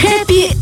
Хэппи-энд.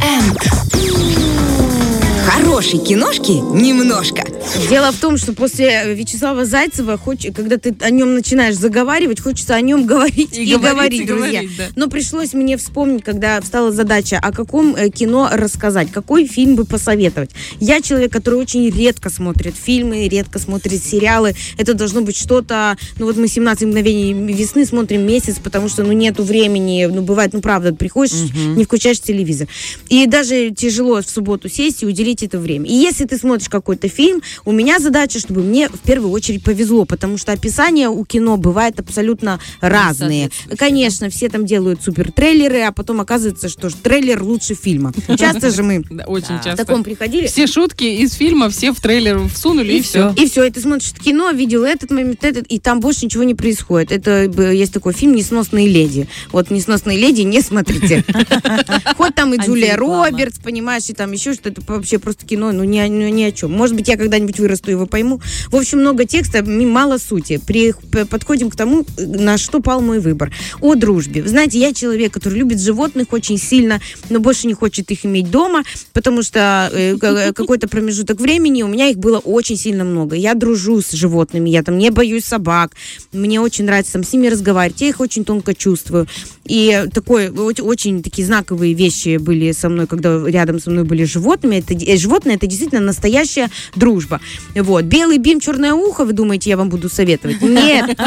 Хорошей киношки немножко. Дело в том, что после Вячеслава Зайцева, хоч- когда ты о нем начинаешь заговаривать, хочется о нем говорить и, И говорить, говорить, и друзья. говорить, да. Но пришлось мне вспомнить, когда встала задача, о каком э, кино рассказать, какой фильм бы посоветовать. Я человек, который очень редко смотрит фильмы, редко смотрит сериалы. Это должно быть что-то... Ну вот мы «17 мгновений весны» смотрим месяц, потому что ну нету времени. Ну бывает, ну правда, приходишь, не включаешь телевизор. И даже тяжело в субботу сесть и уделить это время. И если ты смотришь какой-то фильм, у меня задача, чтобы мне в первую очередь повезло, потому что описание у кино бывает абсолютно разные. Конечно, все там делают супер трейлеры, а потом оказывается, что трейлер лучше фильма. Часто же мы очень в часто. таком приходили. Все шутки из фильма все в трейлер всунули, и, все. И все, и ты смотришь кино, видел этот момент, этот, и там больше ничего не происходит. Это б, есть такой фильм «Несносные леди». Вот «Несносные леди» не смотрите. Хоть там и Джулия. Робертс, понимаешь, и там еще что-то, вообще просто кино, ну ни, ну, ни о чем. Может быть, я когда-нибудь вырасту и его пойму. В общем, много текста, мало сути. При, подходим к тому, на что пал мой выбор. О дружбе. Знаете, я человек, который любит животных очень сильно, но больше не хочет их иметь дома, потому что э, ка- какой-то промежуток времени у меня их было очень сильно много. Я дружу с животными, я там не боюсь собак, мне очень нравится там с ними разговаривать, я их очень тонко чувствую. И такой, очень, такие знаковые вещи были со мной, когда рядом со мной были животные. Это, э, животные, это действительно настоящая дружба. Вот. Белый бим, черное ухо, вы думаете, я вам буду советовать? Нет.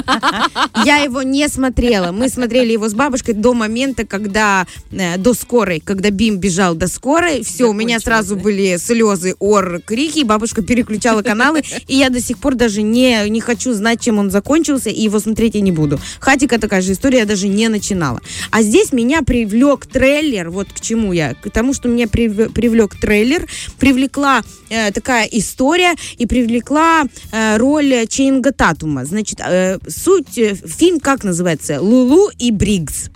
Я его не смотрела. Мы смотрели его с бабушкой до момента, когда э, до скорой, когда Бим бежал до скорой, все, у меня сразу были слезы, ор, крики, бабушка переключала каналы, и я до сих пор даже не, не хочу знать, чем он закончился, и его смотреть я не буду. Хатика такая же история, я даже не начинала. А здесь меня привлек трейлер, вот к чему я, к тому, что меня прив- привлек трейлер, привлекла э, такая история и привлекла э, роль Чейнга Татума. Значит, э, суть, э, фильм как называется? Лулу и Бригgs.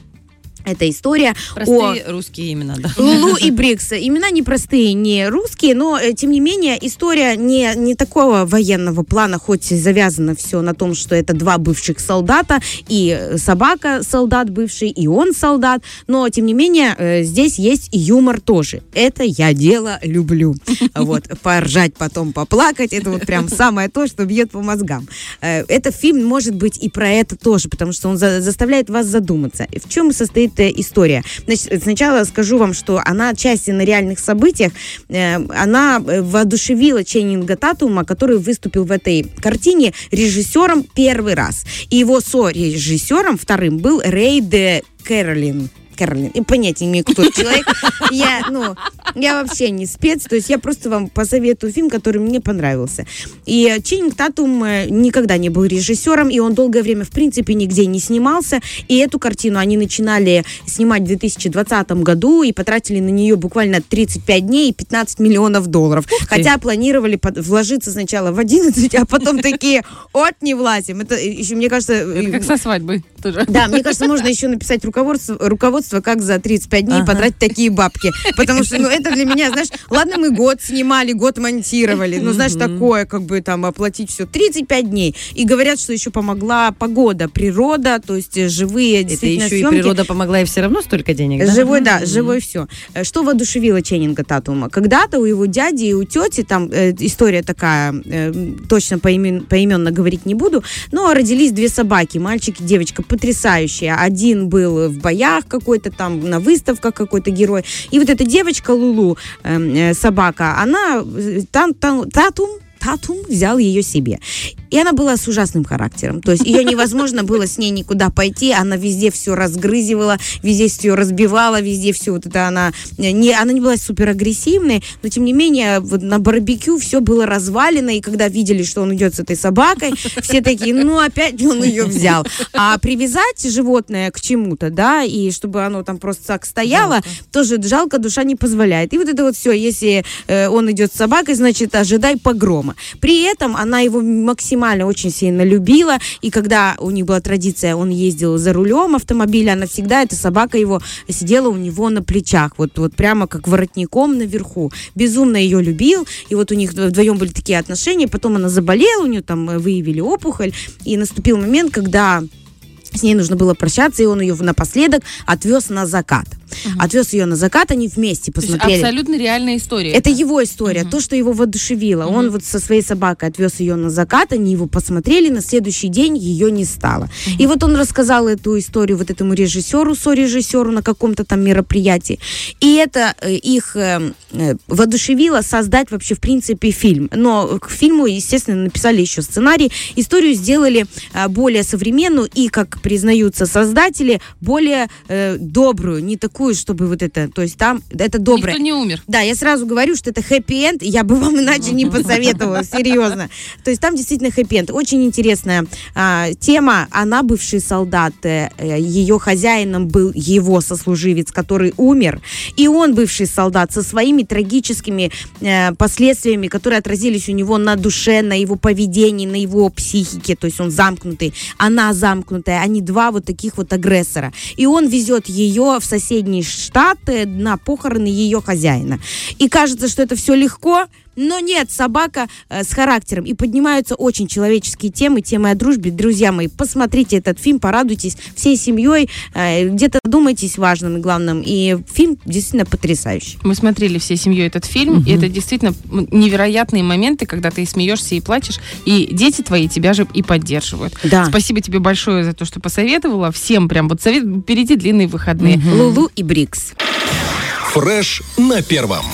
Это история о... Простые русские имена, да. Лулу и Брикс. Имена непростые, не русские, но, э, тем не менее, история не, не такого военного плана, хоть завязано все на том, что это два бывших солдата, и э, собака солдат бывший, и он солдат, но, тем не менее, э, здесь есть и юмор тоже. Это я дело люблю. Вот, поржать, потом поплакать, это вот прям самое то, что бьет по мозгам. Этот фильм может быть и про это тоже, потому что он за- заставляет вас задуматься. В чем состоит э, история? Значит, сначала скажу вам, что она отчасти на реальных событиях, э, она э, воодушевила Ченнинга Татума, который выступил в этой картине режиссером первый раз. И его со-режиссером вторым был Рэй де Кэролин. Кэролин. И понятия не имею, кто этот человек. Я, ну, я вообще не спец, то есть я просто вам посоветую фильм, который мне понравился. И Ченнинг Татум э, никогда не был режиссером, и он долгое время, в принципе, нигде не снимался. И эту картину они начинали снимать в 2020 году и потратили на нее буквально 35 дней и 15 миллионов долларов. Хотя планировали вложиться сначала в 11, а потом такие, от не влазим. Это еще, мне кажется... Это как со свадьбой тоже. Да, мне кажется, можно еще написать руководство, руководство как за 35 дней Ага. потратить такие бабки. Потому что, ну, это для меня, знаешь, ладно, мы год снимали, год монтировали, ну, знаешь, такое, как бы там оплатить все. 35 дней. И говорят, что еще помогла погода, природа, то есть э, живые Это еще и съемки. природа помогла, и все равно столько денег, да? Живой, да, живой все. Что воодушевило Ченнинга Татума? Когда-то у его дяди и у тети, там э, история такая, э, точно поимен- поименно говорить не буду, но родились две собаки, мальчик и девочка, потрясающие. Один был в боях какой-то там, на выставках какой-то герой. И вот эта девочка Лулу, э, э, собака, она, э, там, там, Татум, Татум взял ее себе. И она была с ужасным характером. То есть ее невозможно было с ней никуда пойти. Она везде все разгрызивала, везде все разбивала, везде все вот это она... Не, она не была супер агрессивной, но тем не менее вот на барбекю все было развалено, и когда видели, что он идет с этой собакой, все такие, ну опять он ее взял. А привязать животное к чему-то, да, и чтобы оно там просто так стояло, тоже жалко, душа не позволяет. И вот это вот все, если э, он идет с собакой, значит, ожидай погрома. При этом она его максимально очень сильно любила, и когда у них была традиция, он ездил за рулем автомобиля, она всегда, эта собака его сидела у него на плечах, вот, вот прямо как воротником наверху. Безумно ее любил, и вот у них вдвоем были такие отношения, потом она заболела, у нее там э, выявили опухоль, и наступил момент, когда с ней нужно было прощаться, и он ее напоследок отвез на закат. Отвез ее на закат, они вместе посмотрели. абсолютно реальная история. Это его история, то, что его воодушевило. Он вот со своей собакой отвез ее на закат, они его посмотрели, на следующий день ее не стало. И вот он рассказал эту историю вот этому режиссеру, со-режиссеру на каком-то там мероприятии. И это э, их э, э, воодушевило создать вообще, в принципе, фильм. Но к фильму, естественно, написали еще сценарий. Историю сделали более современную и, как признаются создатели, более э, добрую, не такую, чтобы вот это, то есть там, это доброе. Никто не умер. Да, я сразу говорю, что это хэппи-энд, я бы вам иначе не посоветовала, серьезно. То есть там действительно хэппи-энд. Очень интересная а, тема. Она бывший солдат, э, э, ее хозяином был его сослуживец, который умер, и он бывший солдат со своими трагическими э, последствиями, которые отразились у него на душе, на его поведении, на его психике. То есть он замкнутый, она замкнутая, они два вот таких вот агрессора. И он везет ее в соседние штаты на похороны ее хозяина. И кажется, что это все легко, но нет, собака э, с характером. И поднимаются очень человеческие темы, темы о дружбе. Друзья мои, посмотрите этот фильм, порадуйтесь всей семьей, э, где-то думайтесь важным и главным. И фильм действительно потрясающий. Мы смотрели всей семьей этот фильм, и это действительно невероятные моменты, когда ты и смеешься, и плачешь, и дети твои тебя же и поддерживают. Да. Спасибо тебе большое за то, что посоветовала. Всем прям вот совет, впереди длинные выходные. Лулу и Брикс. Фреш на первом.